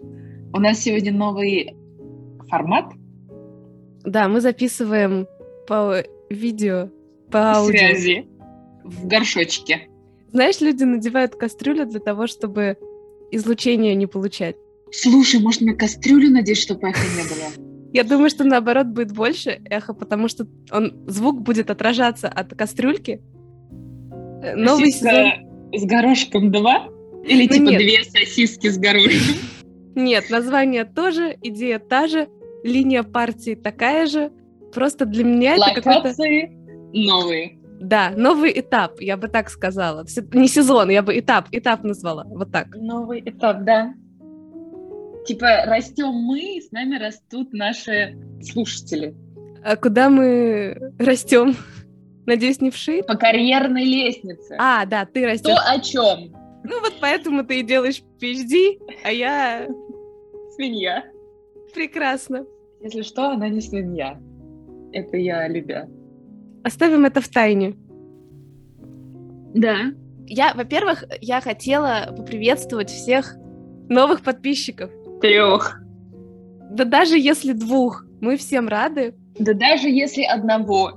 У нас сегодня новый формат. Да, мы записываем по видео, по аудио. Связи в горшочке. Знаешь, люди надевают кастрюлю для того, чтобы излучение не получать. Слушай, может на кастрюлю надеть, чтобы эха не было? Я думаю, что наоборот будет больше эхо, потому что он звук будет отражаться от кастрюльки. Новый Сосиска сезон. с горошком 2? Или Ну типа нет. две сосиски с горошком? Нет, название тоже, идея та же, линия партии такая же. Просто для меня это какой-то... Новые. Да, новый этап, я бы так сказала. Не сезон, я бы этап, этап назвала. Вот так. Новый этап, да. Типа растем мы, с нами растут наши слушатели. А куда мы растем? Надеюсь, не в шире? По карьерной лестнице. А, да, ты То растешь. о чем? Ну вот поэтому ты и делаешь PhD, а я Свинья. прекрасно. Если что, она не свинья. Это я, любя. Оставим это в тайне. Да. Я, во-первых, я хотела поприветствовать всех новых подписчиков. Трех. Да даже если двух, мы всем рады. Да даже если одного.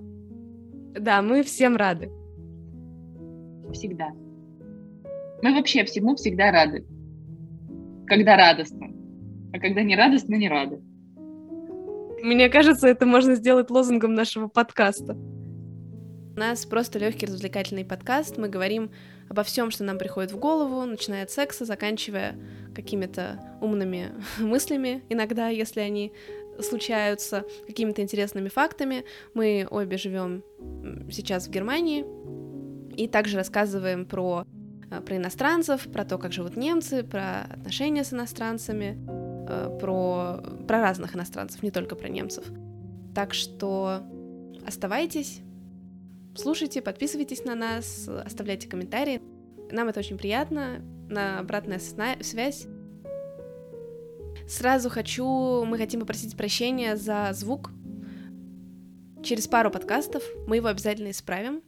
Да, мы всем рады. Всегда. Мы вообще всему всегда рады. Когда радостно. А когда не радостно, не рады. Мне кажется, это можно сделать лозунгом нашего подкаста. У нас просто легкий развлекательный подкаст. Мы говорим обо всем, что нам приходит в голову, начиная от секса, заканчивая какими-то умными мыслями, иногда, если они случаются, какими-то интересными фактами. Мы обе живем сейчас в Германии и также рассказываем про, э, про иностранцев, про то, как живут немцы, про отношения с иностранцами, про, про разных иностранцев, не только про немцев. Так что оставайтесь, слушайте, подписывайтесь на нас, оставляйте комментарии. Нам это очень приятно, на обратная связь. Сразу хочу, мы хотим попросить прощения за звук. Через пару подкастов мы его обязательно исправим.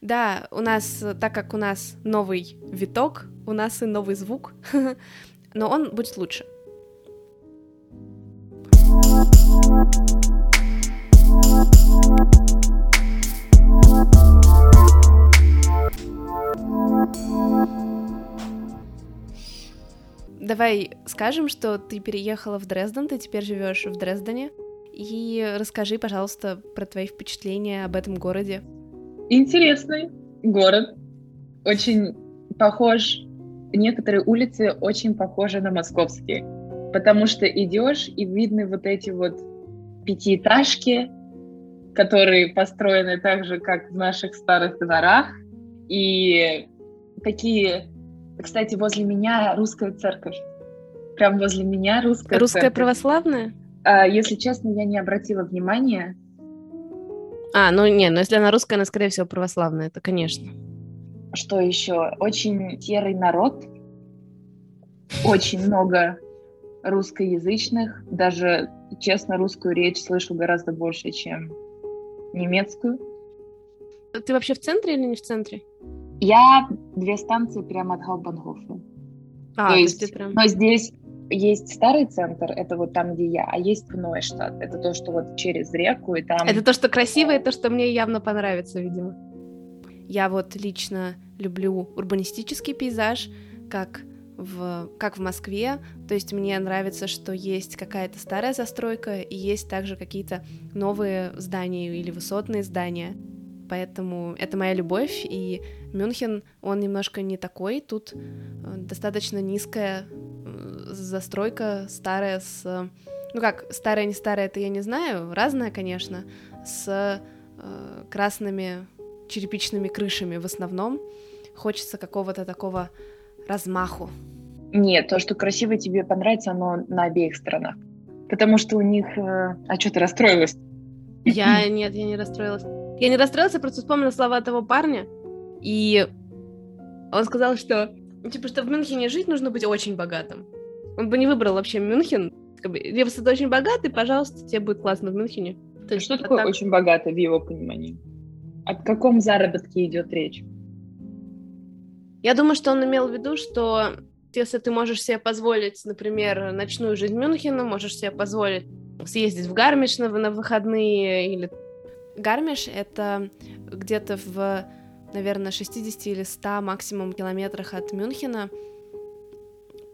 Да, у нас, э, так как у нас новый виток, у нас и новый звук, но он будет лучше. Давай скажем, что ты переехала в Дрезден, ты теперь живешь в Дрездене. И расскажи, пожалуйста, про твои впечатления об этом городе. Интересный город. Очень похож. Некоторые улицы очень похожи на московские. Потому что идешь и видны вот эти вот пятиэтажки, которые построены так же, как в наших старых дворах. И такие... Кстати, возле меня русская церковь. Прям возле меня русская Русская церковь. православная? А, если честно, я не обратила внимания. А, ну не, ну если она русская, она, скорее всего, православная, это конечно. Что еще? Очень серый народ. Очень много русскоязычных. Даже, честно, русскую речь слышу гораздо больше, чем немецкую. Ты вообще в центре или не в центре? Я две станции прямо от Хаупенхофа. А, То то есть- есть ты прям... Но здесь есть старый центр, это вот там, где я, а есть Нойштадт. Это то, что вот через реку, и там... Это то, что красиво, и то, что мне явно понравится, видимо. Я вот лично люблю урбанистический пейзаж, как в, как в Москве. То есть мне нравится, что есть какая-то старая застройка, и есть также какие-то новые здания или высотные здания. Поэтому это моя любовь, и Мюнхен, он немножко не такой. Тут э, достаточно низкая э, застройка, старая с... э, Ну как, старая, не старая, это я не знаю, разная, конечно, с э, красными черепичными крышами в основном. Хочется какого-то такого размаху. Нет, то, что красиво тебе понравится, оно на обеих сторонах. Потому что у них... А что ты расстроилась? Я нет, я не расстроилась. Я не расстроилась, я просто вспомнила слова того парня, и он сказал, что ну, типа, что в Мюнхене жить нужно быть очень богатым. Он бы не выбрал вообще Мюнхен. Как бы, если ты очень богатый, пожалуйста, тебе будет классно в Мюнхене. То есть, Что а такое так- очень богато в его понимании? О каком заработке идет речь? Я думаю, что он имел в виду, что Если ты можешь себе позволить, например, ночную жизнь Мюнхена, можешь себе позволить съездить в Гармиш на, на выходные или... Гармиш — это где-то в, наверное, 60 или 100 максимум километрах от Мюнхена.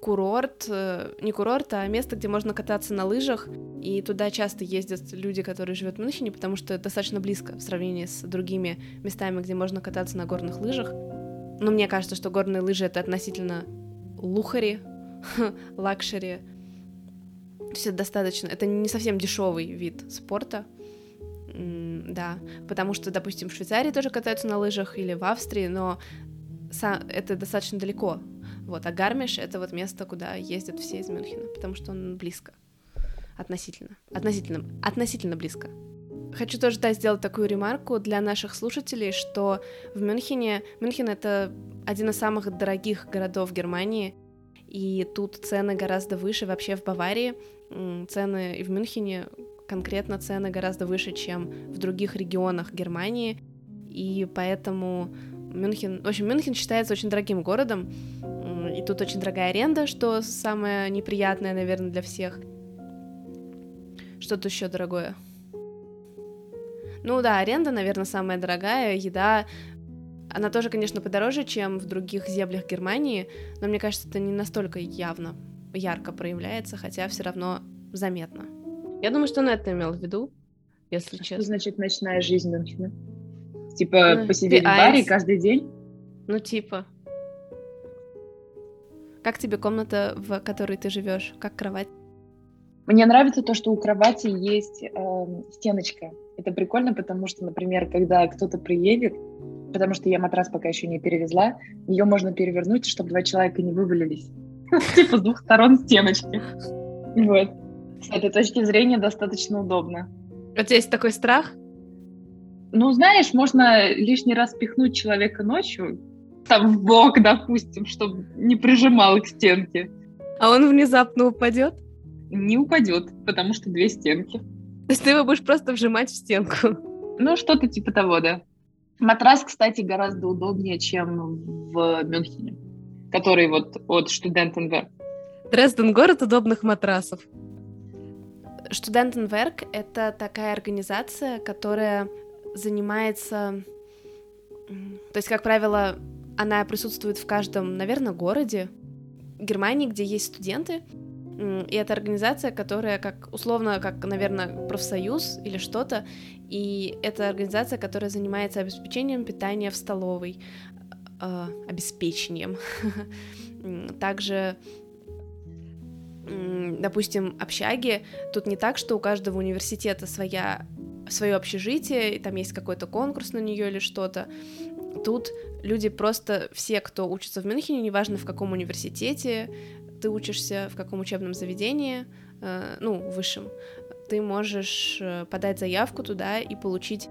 Курорт, э, не курорт, а место, где можно кататься на лыжах, и туда часто ездят люди, которые живут в Мюнхене, потому что это достаточно близко в сравнении с другими местами, где можно кататься на горных лыжах. Но мне кажется, что горные лыжи — это относительно luxury, luxury, то есть это достаточно, это не совсем дешевый вид спорта, да, потому что, допустим, в Швейцарии тоже катаются на лыжах или в Австрии, но это достаточно далеко, вот, а Гармиш — это вот место, куда ездят все из Мюнхена, потому что он близко, относительно, относительно, относительно близко. Хочу тоже да, сделать такую ремарку для наших слушателей, что в Мюнхене, Мюнхен — это один из самых дорогих городов Германии, и тут цены гораздо выше вообще в Баварии, цены и в Мюнхене конкретно цены гораздо выше, чем в других регионах Германии, и поэтому Мюнхен, в общем, Мюнхен считается очень дорогим городом, и тут очень дорогая аренда, что самое неприятное, наверное, для всех. Что-то еще дорогое. Ну да, аренда, наверное, самая дорогая, еда, она тоже, конечно, подороже, чем в других землях Германии, но мне кажется, это не настолько явно ярко проявляется, хотя все равно заметно. Я думаю, что он это имел в виду, если а честно. Что значит ночная жизнь Мюнхена? Типа ну, посидеть в баре каждый день? Ну, типа. Как тебе комната, в которой ты живешь? Как кровать? Мне нравится то, что у кровати есть э, стеночка. Это прикольно, потому что, например, когда кто-то приедет, потому что я матрас пока еще не перевезла, ее можно перевернуть, чтобы два человека не вывалились. Типа с двух сторон стеночки. Вот. С этой точки зрения достаточно удобно. У тебя есть такой страх? Ну, знаешь, можно лишний раз пихнуть человека ночью, там в бок, допустим, чтобы не прижимал к стенке. А он внезапно упадет? Не упадет, потому что две стенки. То есть ты его будешь просто вжимать в стенку? Ну, что-то типа того, да. Матрас, кстати, гораздо удобнее, чем в Мюнхене который вот от Студентенверк. Дрезден — город удобных матрасов. Студентенверк — это такая организация, которая занимается... То есть, как правило, она присутствует в каждом, наверное, городе Германии, где есть студенты, и это организация, которая как условно, как, наверное, профсоюз или что-то, и это организация, которая занимается обеспечением питания в столовой, э, обеспечением. Также допустим, общаги, тут не так, что у каждого университета своя, свое общежитие, и там есть какой-то конкурс на нее или что-то. Тут люди просто, все, кто учится в Мюнхене, неважно в каком университете ты учишься, в каком учебном заведении, э, ну, высшем, ты можешь э, подать заявку туда и получить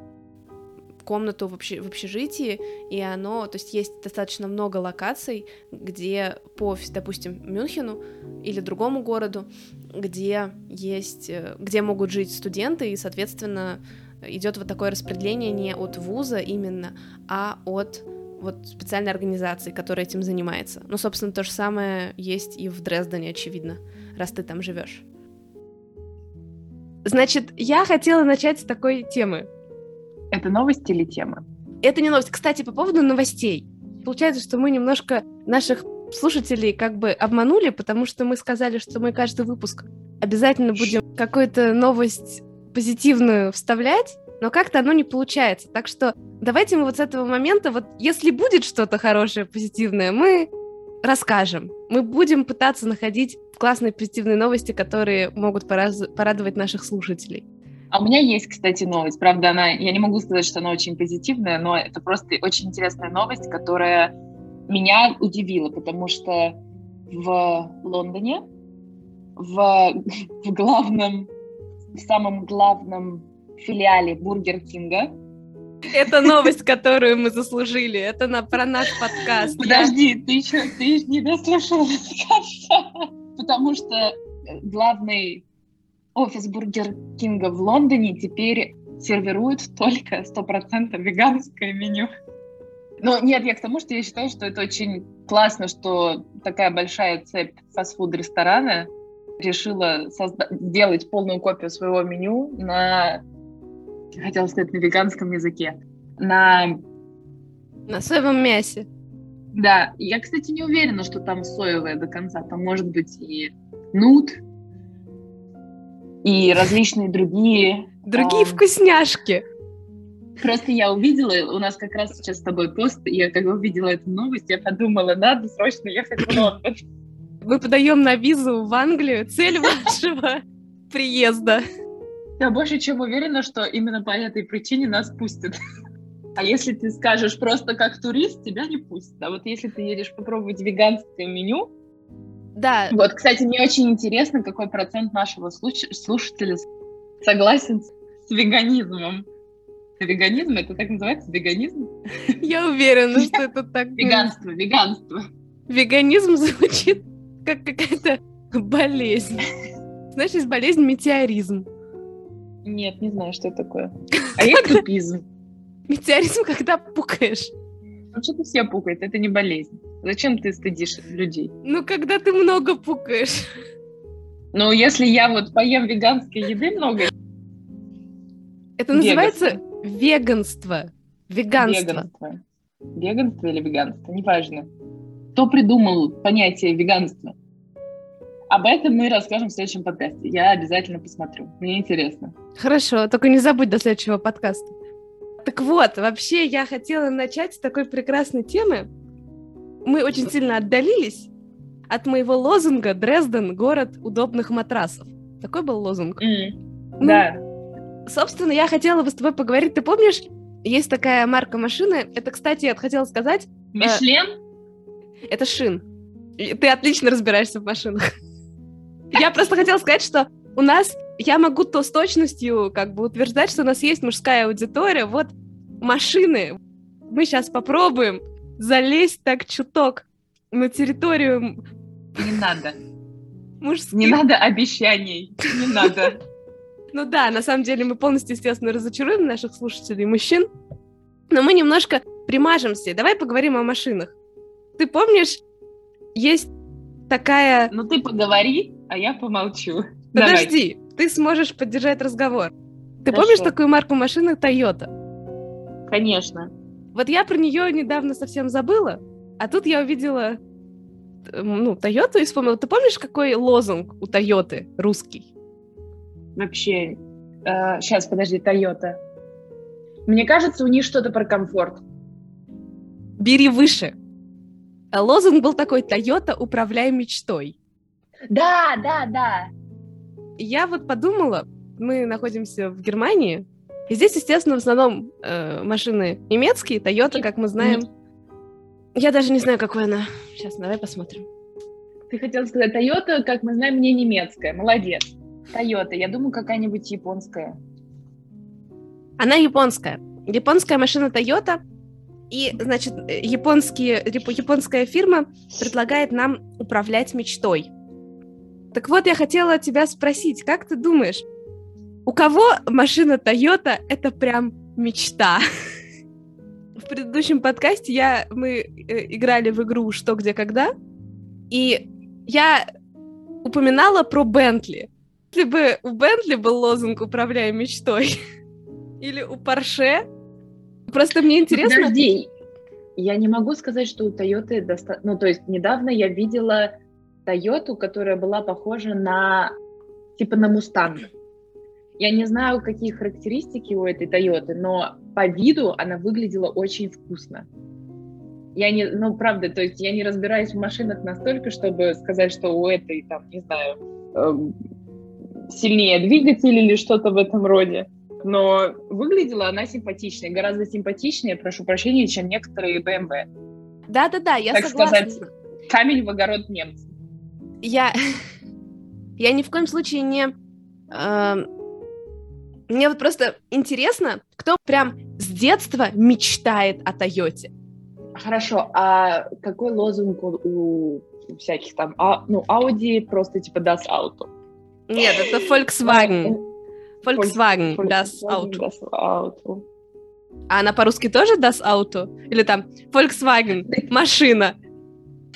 комнату в, общ... в общежитии, и оно, то есть есть достаточно много локаций, где по, допустим, Мюнхену или другому городу, где есть, э, где могут жить студенты, и, соответственно, идет вот такое распределение не от вуза именно, а от вот специальной организации, которая этим занимается. Ну, собственно, то же самое есть и в Дрездене, очевидно, раз ты там живешь. Значит, я хотела начать с такой темы. Это новости или тема? Это не новость. Кстати, по поводу новостей. Получается, что мы немножко наших слушателей как бы обманули, потому что мы сказали, что мы каждый выпуск обязательно будем какую-то новость позитивную вставлять, но как-то оно не получается. Так что давайте мы вот с этого момента, вот если будет что-то хорошее, позитивное, мы расскажем. Мы будем пытаться находить классные позитивные новости, которые могут порадовать наших слушателей. А у меня есть, кстати, новость. Правда, она, я не могу сказать, что она очень позитивная, но это просто очень интересная новость, которая меня удивила, потому что в Лондоне, в, в главном, в самом главном филиале Бургер Кинга, это новость, которую мы заслужили. Это на, про наш подкаст. Подожди, ты еще ты не дослушала до конца. Потому что главный офис Бургер Кинга в Лондоне теперь сервирует только 100% веганское меню. Ну, нет, я к тому, что я считаю, что это очень классно, что такая большая цепь фастфуд-ресторана решила созда- сделать полную копию своего меню на, хотела сказать, на веганском языке, на... На соевом мясе. Да, я, кстати, не уверена, что там соевое до конца. Там может быть и нут, и различные другие... Другие а, вкусняшки. Просто я увидела, у нас как раз сейчас с тобой пост, и я когда увидела эту новость, я подумала, надо срочно ехать в Лондон. Мы подаем на визу в Англию. Цель вашего приезда. Я больше чем уверена, что именно по этой причине нас пустят. А если ты скажешь просто как турист, тебя не пустят. А вот если ты едешь попробовать веганское меню, Да, вот, кстати, мне очень интересно, какой процент нашего слуш- слушателя согласен с веганизмом. Веганизм, это так называется, веганизм? я уверена, что это так. Веганство, веганство. Веганизм звучит как какая-то болезнь. Знаешь, есть болезнь метеоризм. Нет, не знаю, что это такое. А есть тупизм. Метеоризм, когда пукаешь. Вообще-то все пукают, это не болезнь. Зачем ты стыдишь людей? Ну, когда ты много пукаешь. Ну, если я вот поем веганской еды много, Это называется веганство. Веганство. веганство. Веганство или веганство, неважно. Кто придумал понятие веганства? Об этом мы расскажем в следующем подкасте. Я обязательно посмотрю. Мне интересно. Хорошо, только не забудь до следующего подкаста. Так вот, вообще я хотела начать с такой прекрасной темы. Мы очень сильно отдалились от моего лозунга «Дрезден – город удобных матрасов». Такой был лозунг. М, Ну, Да. Собственно, я хотела бы с тобой поговорить. Ты помнишь, есть такая марка машины. Это, кстати, я хотела сказать, Мишлен? это шин. И Ты отлично разбираешься в машинах. Я просто хотела сказать, что у нас, я могу то с точностью как бы утверждать, что у нас есть мужская аудитория. Вот машины. Мы сейчас попробуем залезть так чуток на территорию Не надо. мужских. Не надо обещаний. Не надо. Ну да, на самом деле мы полностью, естественно, разочаруем наших слушателей мужчин, но мы немножко примажемся. Давай поговорим о машинах. Ты помнишь, есть такая... Ну ты поговори, а я помолчу. Давай. Ты сможешь поддержать разговор. Ты Хорошо. помнишь такую марку машины Toyota? Конечно. Вот я про нее недавно совсем забыла, а тут я увидела э, ну, Toyota и вспомнила. Ты помнишь, какой лозунг у Toyota русский? Вообще. сейчас, подожди, Toyota. Мне кажется, у них что-то про комфорт. Бери выше. А лозунг был такой «Toyota, управляй мечтой». Да, да, да. Я вот подумала, мы находимся в Германии, и здесь, естественно, в основном э, машины немецкие, Toyota, как мы знаем. Я даже не знаю, какой она. Сейчас, давай посмотрим. Ты хотел сказать Toyota, как мы знаем, не немецкая. Молодец. Toyota. Я думаю, какая-нибудь японская. Она японская. Японская машина Toyota. И, значит, э, японские, яп- японская фирма предлагает нам управлять мечтой. Так вот, я хотела тебя спросить, как ты думаешь, у кого машина Toyota это прям мечта? В предыдущем подкасте я, мы э, играли в игру «Что, где, когда», и я упоминала про Бентли. Если бы у Бентли был лозунг «Управляй мечтой», или у Порше, просто мне интересно... Подожди. Я не могу сказать, что у Toyota достаточно... Ну, то есть недавно я видела Toyota, которая была похожа на... Типа на Мустанг. Я не знаю, какие характеристики у этой Toyota, но по виду она выглядела очень вкусно. Я не, ну, правда, то есть я не разбираюсь в машинах настолько, чтобы сказать, что у этой, там, не знаю, эм, сильнее двигатель или что-то в этом роде. Но выглядела она симпатичнее, гораздо симпатичнее, прошу прощения, чем некоторые BMW. Да-да-да, я так согласна. сказать, камень в огород немцев. Я... я ни в коем случае не... эм, Мне вот просто интересно, кто прям с детства мечтает о Тойоте. Хорошо, а какой лозунг у, у всяких там, а, ну, Audi просто типа Das Auto? Нет, это Volkswagen. Volkswagen, das Volkswagen Auto. Das Auto. А она по-русски тоже Das Auto? Или там Volkswagen, машина?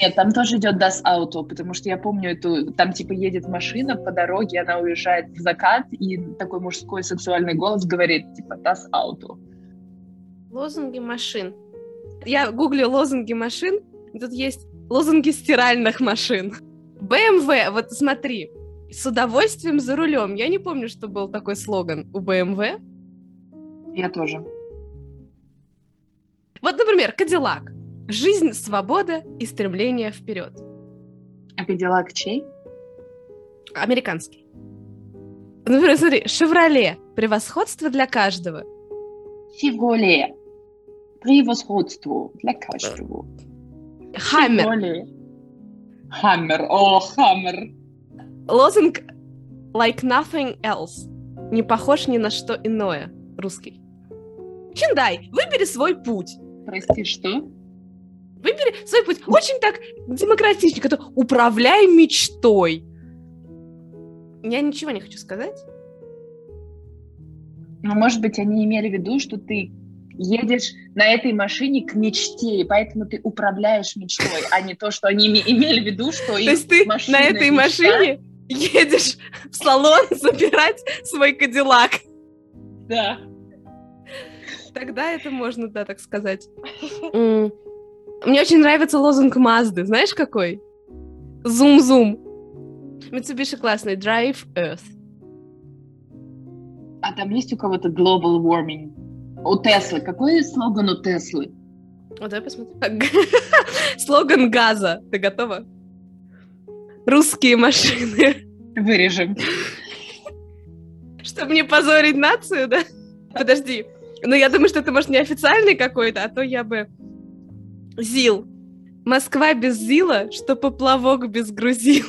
Нет, там тоже идет Das Auto, потому что я помню эту, там типа едет машина по дороге, она уезжает в закат, и такой мужской сексуальный голос говорит типа Das Auto. Лозунги машин. Я гуглю лозунги машин, тут есть лозунги стиральных машин. BMW, вот смотри, с удовольствием за рулем. Я не помню, что был такой слоган у BMW. Я тоже. Вот, например, Кадиллак. Жизнь, свобода и стремление вперед. А Кадиллак чей? Американский. Например, смотри, Шевроле. Превосходство для каждого. Шевроле. Превосходство для каждого. Хаммер. Шевроле. Хаммер. О, Хаммер. Лозунг like nothing else. Не похож ни на что иное. Русский. Хендай, выбери свой путь. Прости, что? Выбери свой путь. Очень так демократично. Это управляй мечтой. Я ничего не хочу сказать. Ну, может быть, они имели в виду, что ты едешь на этой машине к мечте, и поэтому ты управляешь мечтой, а не то, что они име- имели в виду, что То есть ты на этой машине едешь в салон забирать свой кадиллак. Да. Тогда это можно, да, так сказать. Мне очень нравится лозунг Мазды. Знаешь, какой? Зум-зум. Mitsubishi классный. Drive Earth. А там есть у кого-то global warming? У Теслы. Какой слоган у Теслы? Вот давай посмотрим. Слоган газа. Ты готова? Русские машины. Вырежем. Чтобы не позорить нацию, да? Подожди. Ну, я думаю, что это, может, не официальный какой-то, а то я бы... ЗИЛ. Москва без ЗИЛа, что поплавок без грузил.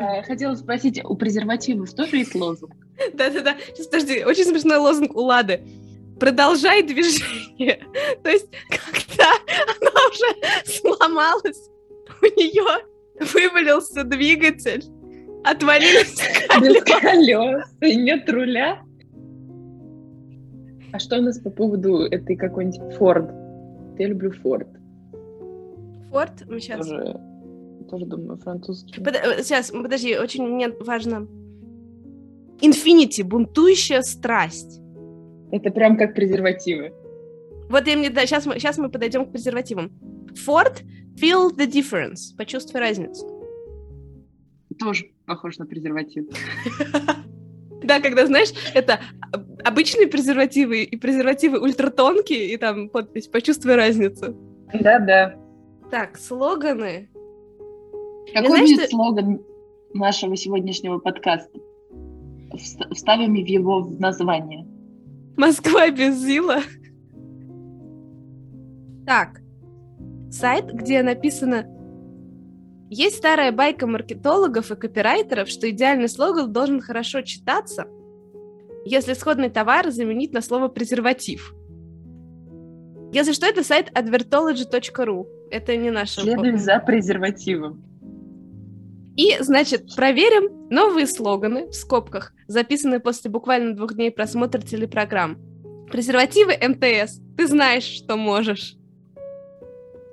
Э, Хотела спросить, у презервативов тоже есть лозунг? Да-да-да. Сейчас, подожди. Очень смешной лозунг у Лады. Продолжай движение. То есть, когда она уже сломалась, у нее вывалился двигатель, отвалились Без колеса. колес и нет руля. А что у нас по поводу этой какой-нибудь Форд? Я люблю Форд. Форд, мы сейчас... Тоже, тоже думаю, французский. Сейчас, подожди, очень мне важно. Infinity, бунтующая страсть. Это прям как презервативы. Вот я мне, да, сейчас мы, сейчас мы подойдем к презервативам. Ford, feel the difference. Почувствуй разницу. Тоже похож на презерватив. Да, когда, знаешь, это обычные презервативы и презервативы ультратонкие, и там подпись «Почувствуй разницу». Да-да. Так, слоганы. Какой знаешь, будет что- слоган нашего сегодняшнего подкаста? Вст- Вставим его в название. Москва без ЗИЛа. Так, сайт, где написано есть старая байка маркетологов и копирайтеров, что идеальный слоган должен хорошо читаться, если сходный товар заменить на слово презерватив. Если что, это сайт advertology.ru. Это не наш Следуем за презервативом. И, значит, проверим новые слоганы, в скобках, записанные после буквально двух дней просмотра телепрограмм. Презервативы МТС. Ты знаешь, что можешь.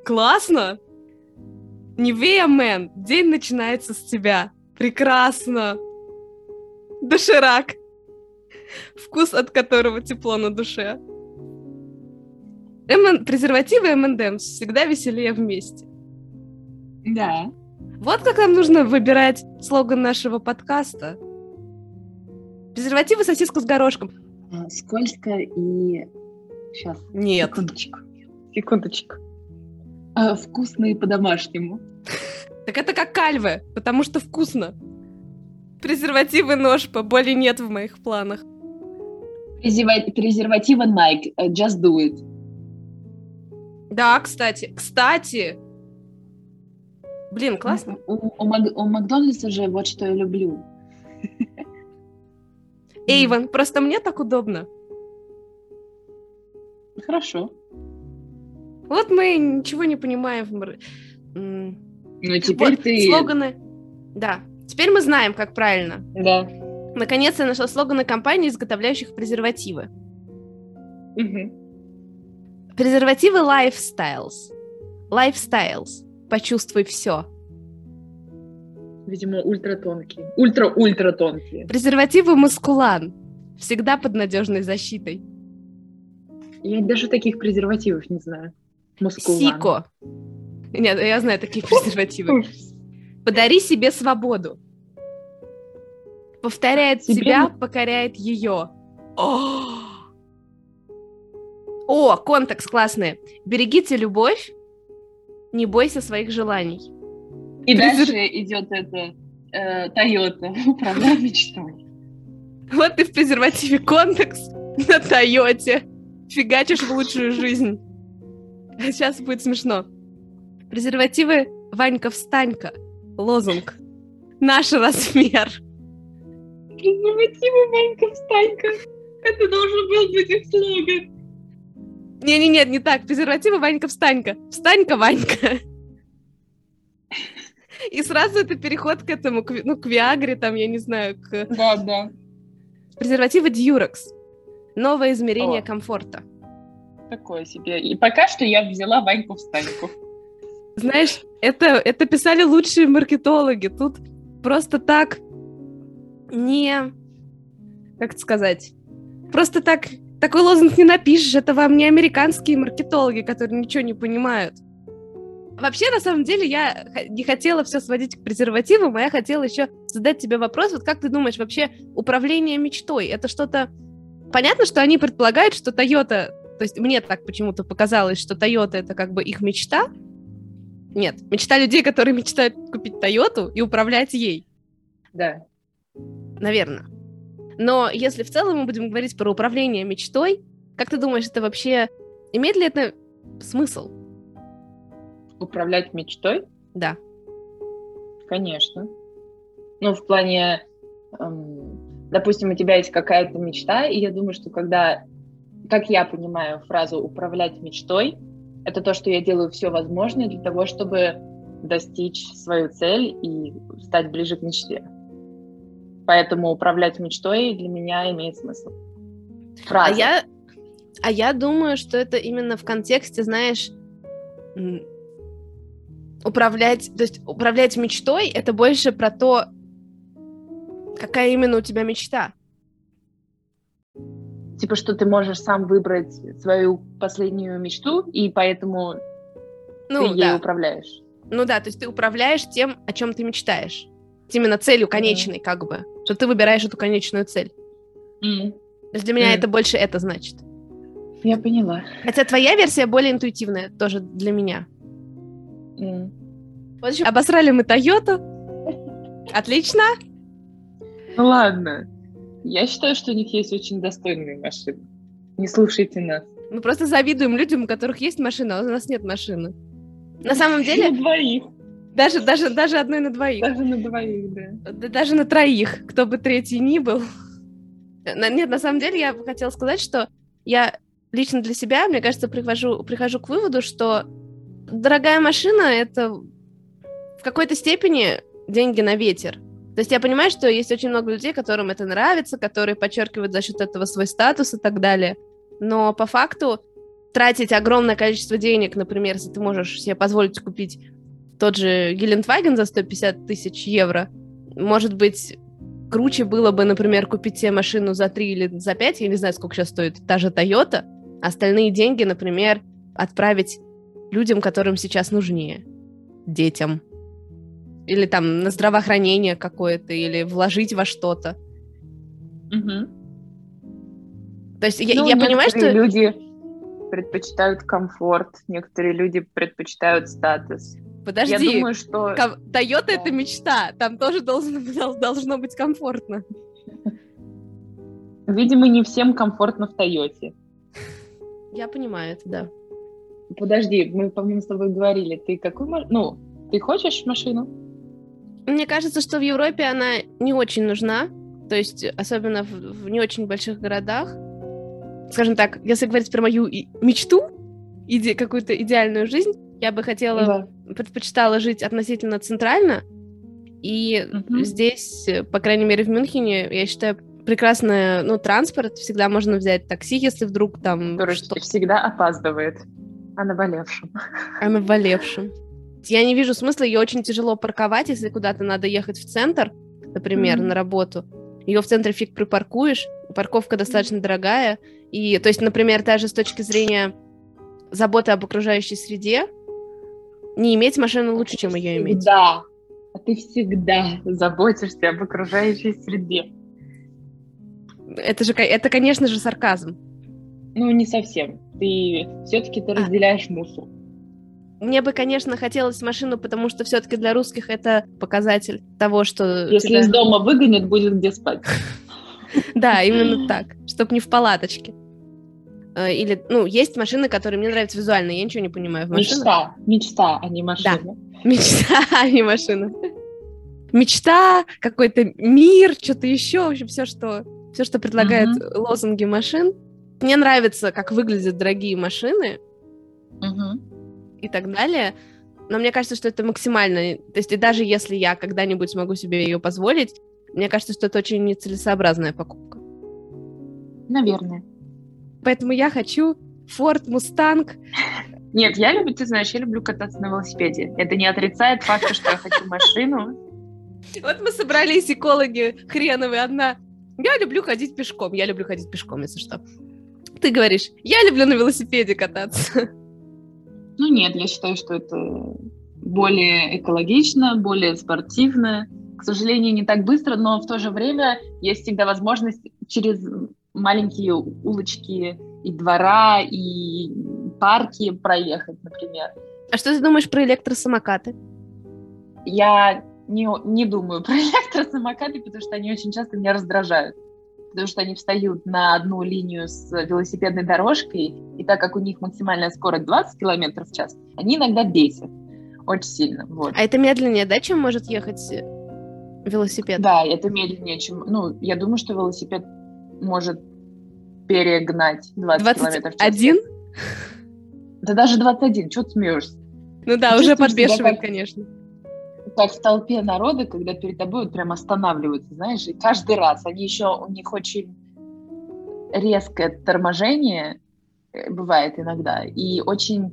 Классно! Невея Мэн. День начинается с тебя. Прекрасно! Доширак. Вкус от которого тепло на душе. МН... Презервативы МНДМ всегда веселее вместе. Да. Вот как нам нужно выбирать слоган нашего подкаста. Презервативы сосиска с горошком. А, Скользко и... Сейчас, Нет. секундочку. Секундочку. А, Вкусно и по-домашнему. Так это как кальве, потому что вкусно. Презервативы ножпа, боли нет в моих планах. Презерва- Презерватива Nike. э, Just do it. Да, кстати. Кстати. Блин, классно. У, у у Макдональдса же вот что я люблю. Эйвен, просто мне так удобно. Хорошо. Вот мы ничего не понимаем в... Ну, теперь вот, ты... Слоганы. Да. Теперь мы знаем, как правильно. Да. Наконец, я нашла слоганы компаний, изготовляющих презервативы. Угу. Презервативы Lifestyles. Lifestyles. Почувствуй все. Видимо, ультратонкие. Ультра-ультра тонкие. Презервативы Маскулан. Всегда под надежной защитой. Я даже таких презервативов не знаю. Мускулан. Сико. Нет, я знаю такие презервативы. Подари себе свободу. Повторяет Себе себя, покоряет ее. О! О, контекст классный. Берегите любовь, не бойся своих желаний. И дальше идет это э, Тойота. Управляй мечтой. Вот ты в презервативе контекст на Тойоте. Фигачишь в лучшую жизнь. Сейчас будет смешно. Презервативы Ванька встанька. Лозунг. Наш размер. Презервативы Ванька встанька. Это должен был быть их слоган. Не-не-нет, не так. Презервативы Ванька встанька. Встанька, Ванька. И сразу это переход к этому, к, ну, к Виагре, там, я не знаю, к... Да, да. Презервативы Дьюрекс. Новое измерение О. комфорта. Такое себе. И пока что я взяла Ваньку встаньку. Знаешь, это, это писали лучшие маркетологи. Тут просто так не... Как это сказать? Просто так... Такой лозунг не напишешь. Это вам не американские маркетологи, которые ничего не понимают. Вообще, на самом деле, я не хотела все сводить к презервативам, а я хотела еще задать тебе вопрос. Вот как ты думаешь, вообще управление мечтой, это что-то... Понятно, что они предполагают, что Toyota... То есть мне так почему-то показалось, что Toyota это как бы их мечта, нет, мечта людей, которые мечтают купить Тойоту и управлять ей, Да. наверное. Но если в целом мы будем говорить про управление мечтой, как ты думаешь, это вообще имеет ли это смысл? Управлять мечтой? Да. Конечно. Ну, в плане, эм, допустим, у тебя есть какая-то мечта, и я думаю, что когда, как я понимаю фразу «управлять мечтой», это то, что я делаю все возможное для того, чтобы достичь свою цель и стать ближе к мечте. Поэтому управлять мечтой для меня имеет смысл. А Фраза. я, а я думаю, что это именно в контексте, знаешь, управлять, то есть управлять мечтой, это больше про то, какая именно у тебя мечта. Типа, что ты можешь сам выбрать свою последнюю мечту, и поэтому Ну, ты ей да. управляешь. Ну да, то есть ты управляешь тем, о чем ты мечтаешь. Именно целью конечной, как бы. Что ты выбираешь эту конечную цель. Есть для меня Мгм. это больше это значит. Я поняла. Хотя твоя версия более интуитивная тоже для меня. М. Вот еще обосрали мы Тойоту. Отлично. Ну ладно. Я считаю, что у них есть очень достойные машины. Не слушайте нас. Мы просто завидуем людям, у которых есть машина, а у нас нет машины. На самом деле, На двоих. даже, даже, даже одной на двоих. Даже на двоих, да. Да даже на троих, кто бы третий ни был. Нет, на самом деле я хотела сказать, что я лично для себя, мне кажется, прихожу, прихожу к выводу, что дорогая машина — это в какой-то степени деньги на ветер. То есть я понимаю, что есть очень много людей, которым это нравится, которые подчеркивают за счет этого свой статус и так далее. Но по факту тратить огромное количество денег, например, если ты можешь себе позволить купить тот же Гелендваген за 150 тысяч евро, может быть, круче было бы, например, купить себе машину за 3 или за 5, я не знаю, сколько сейчас стоит та же Toyota, остальные деньги, например, отправить людям, которым сейчас нужнее, детям. Или там на здравоохранение какое-то, или вложить во что-то. Мгм. То есть я, Ну, я понимаю, что... люди предпочитают комфорт, некоторые люди предпочитают статус. Подожди, Я думаю, что... Да. это мечта, там тоже должно, дол- должно быть комфортно. Видимо, не всем комфортно в Тойоте. Я понимаю это, да. Подожди, мы, по-моему, с тобой говорили, ты какую Ну, ты хочешь машину? Мне кажется, что в Европе она не очень нужна, то есть особенно в, в не очень больших городах. Скажем так, если говорить про мою и- мечту, иде- какую-то идеальную жизнь, я бы хотела, Да. предпочитала жить относительно центрально, И угу. здесь, по крайней мере, в Мюнхене, я считаю, прекрасный, ну, транспорт. Всегда можно взять такси, если вдруг там... Который что... всегда опаздывает. О наболевшем. О наболевшем. Я не вижу смысла, ее очень тяжело парковать, если куда-то надо ехать в центр, например, mm-hmm. на работу. Ее в центре фиг припаркуешь, парковка достаточно дорогая. И, то есть, например, даже с точки зрения заботы об окружающей среде, не иметь машину лучше, чем ее иметь. Да, а ты всегда заботишься об окружающей среде. Это же, это, конечно же, сарказм. Ну, не совсем. Ты все-таки ты а. разделяешь мусор. Мне бы, конечно, хотелось машину, потому что все-таки для русских это показатель того, что... Если тебя... из дома выгонят, будет где спать. Да, именно так, чтобы не в палаточке. Э, или, ну, есть машины, которые мне нравятся визуально, я ничего не понимаю в машинах. Мечта, мечта, а не машина. Да, мечта, а не машина. Мечта, какой-то мир, что-то еще, в общем, все, что, все, что предлагает uh-huh. лозунги машин. Мне нравится, как выглядят дорогие машины uh-huh. И так далее, но мне кажется, что это максимально... То есть и даже если я когда-нибудь смогу себе ее позволить, мне кажется, что это очень нецелесообразная покупка. Наверное. Поэтому я хочу Ford Mustang. Нет, я люблю, ты знаешь, я люблю кататься на велосипеде. Это не отрицает факта, что я хочу машину. Вот мы собрались экологи хреновые. Одна, я люблю ходить пешком. Я люблю ходить пешком, если что. Ты говоришь, я люблю на велосипеде кататься. Ну нет, я считаю, что это более экологично, более спортивно. К сожалению, не так быстро, но в то же время есть всегда возможность через маленькие улочки и двора, и парки проехать, например. А что ты думаешь про электросамокаты? Я не, не думаю про электросамокаты, потому что они очень часто меня раздражают. Потому что они встают на одну линию с велосипедной дорожкой, и так как у них максимальная скорость 20 км в час, они иногда бесят очень сильно. Вот. А это медленнее, да, чем может ехать велосипед? Да, это медленнее, чем... Ну, я думаю, что велосипед может перегнать 20, 20 километров в час. Один? Да даже 21, что ты смеешься? Ну да, ты уже подбешивает, как, конечно. Как в толпе народа, когда перед тобой вот прям останавливаются, знаешь, и каждый раз они еще, у них очень резкое торможение э, бывает иногда, и очень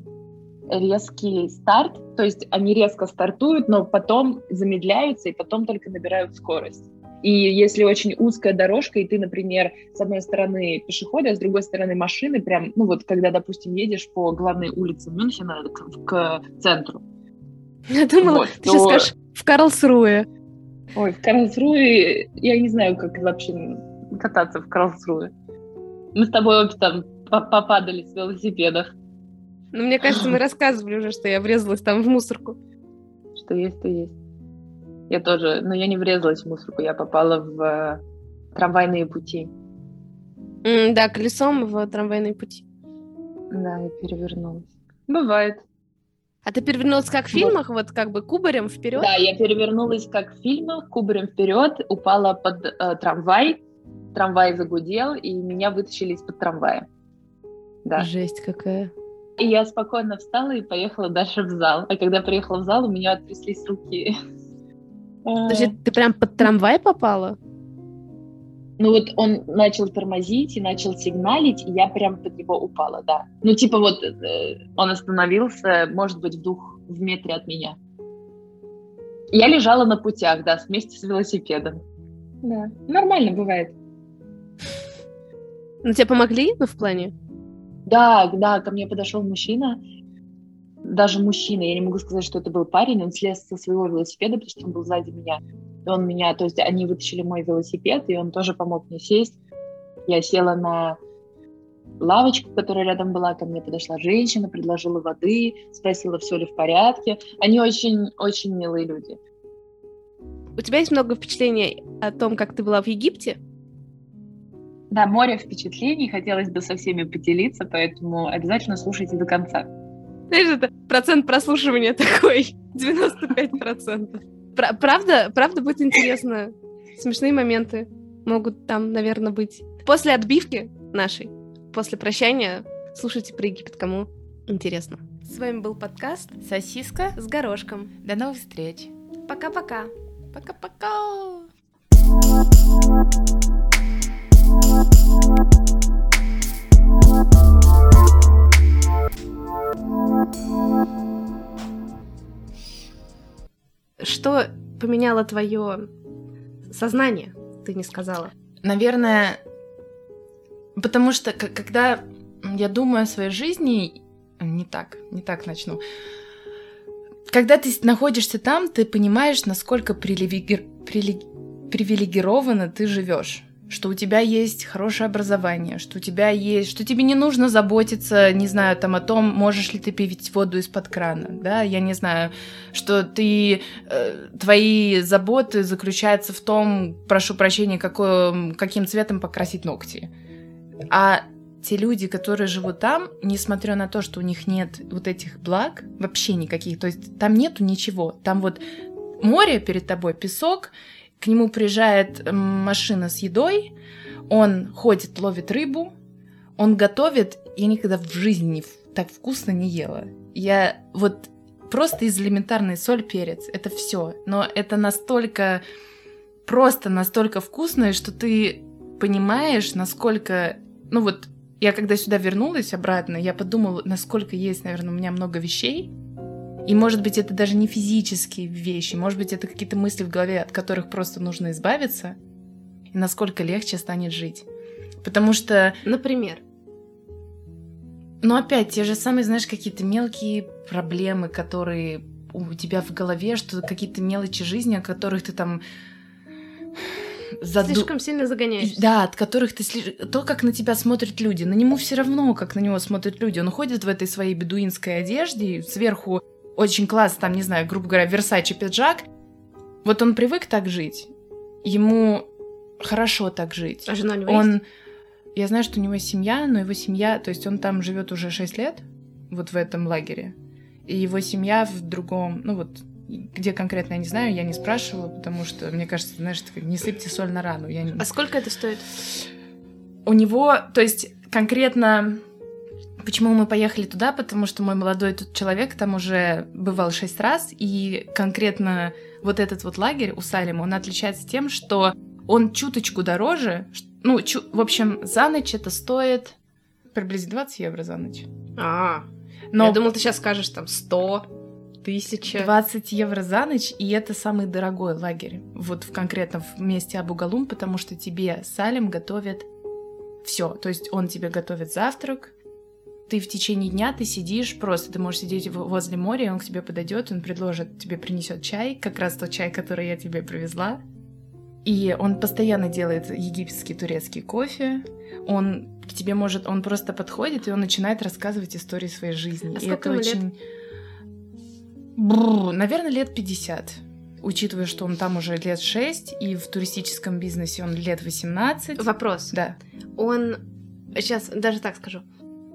резкий старт, то есть они резко стартуют, но потом замедляются и потом только набирают скорость. И если очень узкая дорожка, и ты, например, с одной стороны пешеходы, а с другой стороны машины, прям, ну вот, когда, допустим, едешь по главной улице Мюнхена к, к центру. Я думала, вот, ты то... сейчас скажешь в Карлсруе. Ой, в Карлсруе, я не знаю, как вообще кататься в Карлсруе. Мы с тобой обе там попадали с велосипедов. Ну, мне кажется, мы рассказывали уже, что я врезалась там в мусорку. Что есть, то есть. Я тоже, но я не врезалась в мусорку, я попала в э, трамвайные пути. Mm, да, колесом в трамвайные пути. Да, я перевернулась. Бывает. А ты перевернулась как в фильмах, вот, вот как бы кубарем вперед? Да, я перевернулась как в фильмах, кубарем вперед, упала под э, трамвай, трамвай загудел, и меня вытащили из-под трамвая. Да. Жесть какая. И я спокойно встала и поехала дальше в зал. А когда приехала в зал, у меня оттряслись руки. Подожди, ты прям под трамвай попала? Ну вот он начал тормозить и начал сигналить, и я прям под него упала, да. Ну типа вот э, он остановился, может быть, в двух в метре от меня. Я лежала на путях, да, вместе с велосипедом. Да, нормально бывает. Ну тебе помогли, ну в плане? Да, да, ко мне подошел мужчина, даже мужчина, я не могу сказать, что это был парень, он слез со своего велосипеда, потому что он был сзади меня. И он меня, то есть они вытащили мой велосипед, и он тоже помог мне сесть. Я села на лавочку, которая рядом была, ко мне подошла женщина, предложила воды, спросила, все ли в порядке. Они очень-очень милые люди. У тебя есть много впечатлений о том, как ты была в Египте? Да, море впечатлений, хотелось бы со всеми поделиться, поэтому обязательно слушайте до конца. Знаешь, это процент прослушивания такой, 95%. Правда, правда будет интересно. Смешные моменты могут там, наверное, быть. После отбивки нашей, после прощания, слушайте про Египет, кому интересно. С вами был подкаст «Сосиска с горошком». До новых встреч. Пока-пока. Пока-пока! Что поменяло твое сознание, ты не сказала? Наверное, потому что когда я думаю о своей жизни, не так, не так начну. Когда ты находишься там, ты понимаешь, насколько привилегир... привилегированно ты живешь что у тебя есть хорошее образование, что у тебя есть, что тебе не нужно заботиться, не знаю, там о том, можешь ли ты пить воду из-под крана, да, я не знаю, что ты, э, твои заботы заключаются в том, прошу прощения, какой, каким цветом покрасить ногти. А те люди, которые живут там, несмотря на то, что у них нет вот этих благ, вообще никаких, то есть там нету ничего, там вот море перед тобой, песок, к нему приезжает машина с едой, он ходит, ловит рыбу, он готовит. Я никогда в жизни так вкусно не ела. Я вот просто из элементарной соль, перец, это все. Но это настолько, просто настолько вкусно, что ты понимаешь, насколько, ну вот, я когда сюда вернулась обратно, я подумала, насколько есть, наверное, у меня много вещей, и может быть это даже не физические вещи, может быть это какие-то мысли в голове, от которых просто нужно избавиться, и насколько легче станет жить. Потому что... Например? Ну опять, те же самые, знаешь, какие-то мелкие проблемы, которые у тебя в голове, что какие-то мелочи жизни, о которых ты там заду... Слишком сильно загоняешься. Да, от которых ты слиш... То, как на тебя смотрят люди, на нему все равно, как на него смотрят люди. Он ходит в этой своей бедуинской одежде, сверху очень классно, там, не знаю, грубо говоря, Версачи пиджак. Вот он привык так жить. Ему хорошо так жить. А жена у него он... есть? Я знаю, что у него семья, но его семья, то есть он там живет уже 6 лет, вот в этом лагере. И его семья в другом, ну вот, где конкретно, я не знаю, я не спрашивала, потому что, мне кажется, знаешь, не сыпьте соль на рану. Я не... А сколько это стоит? У него, то есть конкретно Почему мы поехали туда? Потому что мой молодой тут человек там уже бывал шесть раз, и конкретно вот этот вот лагерь у Салима, он отличается тем, что он чуточку дороже. Ну, чу... в общем, за ночь это стоит приблизительно 20 евро за ночь. А, Но... я думал, ты сейчас скажешь там 100, тысяча. 20 евро за ночь, и это самый дорогой лагерь. Вот в конкретном месте Абугалум, потому что тебе Салим готовит все. То есть он тебе готовит завтрак, ты в течение дня ты сидишь просто, ты можешь сидеть возле моря, и он к тебе подойдет, он предложит, тебе принесет чай, как раз тот чай, который я тебе привезла. И он постоянно делает египетский, турецкий кофе. Он к тебе может, он просто подходит и он начинает рассказывать истории своей жизни. А и это очень, лет? Бррр, наверное, лет 50 учитывая, что он там уже лет 6, и в туристическом бизнесе он лет 18. Вопрос. Да. Он, сейчас даже так скажу,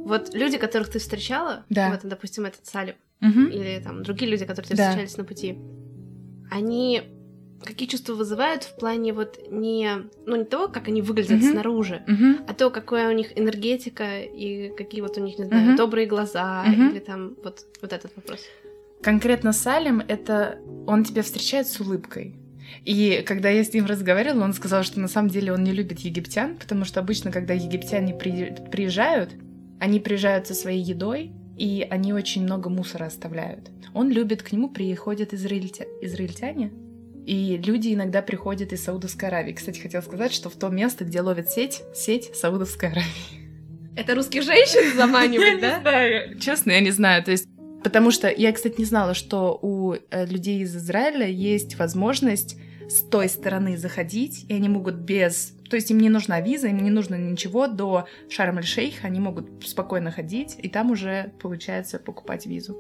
вот люди, которых ты встречала, да. вот, допустим, этот Салим, угу. или там другие люди, которые да. встречались на пути, они какие чувства вызывают в плане вот не, ну не того, как они выглядят угу. снаружи, угу. а то, какая у них энергетика и какие вот у них, не знаю, угу. добрые глаза угу. или там вот, вот этот вопрос. Конкретно Салим, это он тебя встречает с улыбкой. И когда я с ним разговаривала, он сказал, что на самом деле он не любит египтян, потому что обычно, когда египтяне приезжают, они приезжают со своей едой, и они очень много мусора оставляют. Он любит, к нему приходят израильтя... израильтяне, и люди иногда приходят из Саудовской Аравии. Кстати, хотела сказать, что в то место, где ловят сеть, сеть Саудовской Аравии. Это русских женщин заманивают, да? Я не знаю. Честно, я не знаю. То есть Потому что я, кстати, не знала, что у э, людей из Израиля есть возможность с той стороны заходить, и они могут без... То есть им не нужна виза, им не нужно ничего до Шарм-эль-Шейх, они могут спокойно ходить, и там уже, получается, покупать визу.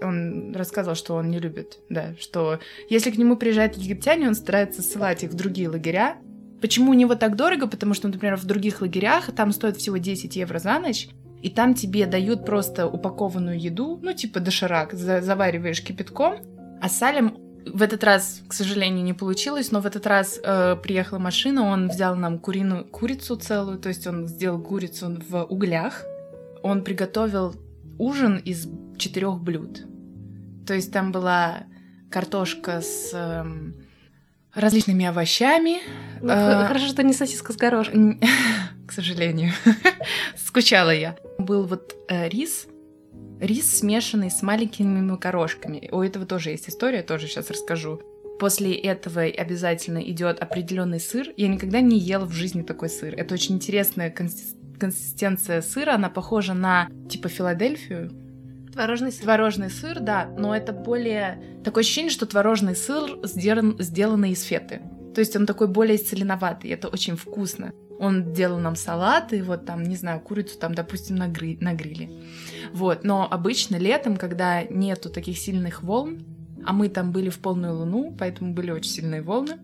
Он рассказал, что он не любит, да, что если к нему приезжают египтяне, он старается ссылать их в другие лагеря. Почему у него так дорого? Потому что, например, в других лагерях там стоит всего 10 евро за ночь, и там тебе дают просто упакованную еду, ну, типа доширак, завариваешь кипятком, а Салим в этот раз, к сожалению, не получилось, но в этот раз э, приехала машина, он взял нам куриную курицу целую, то есть он сделал курицу в углях. Он приготовил ужин из четырех блюд. То есть там была картошка с э, различными овощами. Ну, А, Хорошо, что не сосиска с горошком. К сожалению. Скучала я. Был вот э, рис. Рис, смешанный с маленькими макарошками. У этого тоже есть история, тоже сейчас расскажу. После этого обязательно идет определенный сыр. Я никогда не ела в жизни такой сыр. Это очень интересная консис- консистенция сыра. Она похожа на типа Филадельфию. Творожный сыр. Творожный сыр, да, но это более... Такое ощущение, что творожный сыр сделан, сделанный из феты. То есть он такой более соленоватый, это очень вкусно. Он делал нам салаты, вот там, не знаю, курицу там, допустим, на, гри- на гриле. Вот, но обычно летом, когда нету таких сильных волн, а мы там были в полную луну, поэтому были очень сильные волны,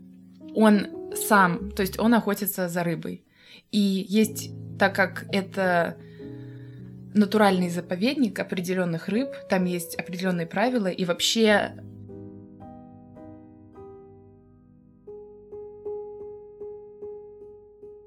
он сам, то есть он охотится за рыбой. И есть, так как это натуральный заповедник определенных рыб, там есть определенные правила, и вообще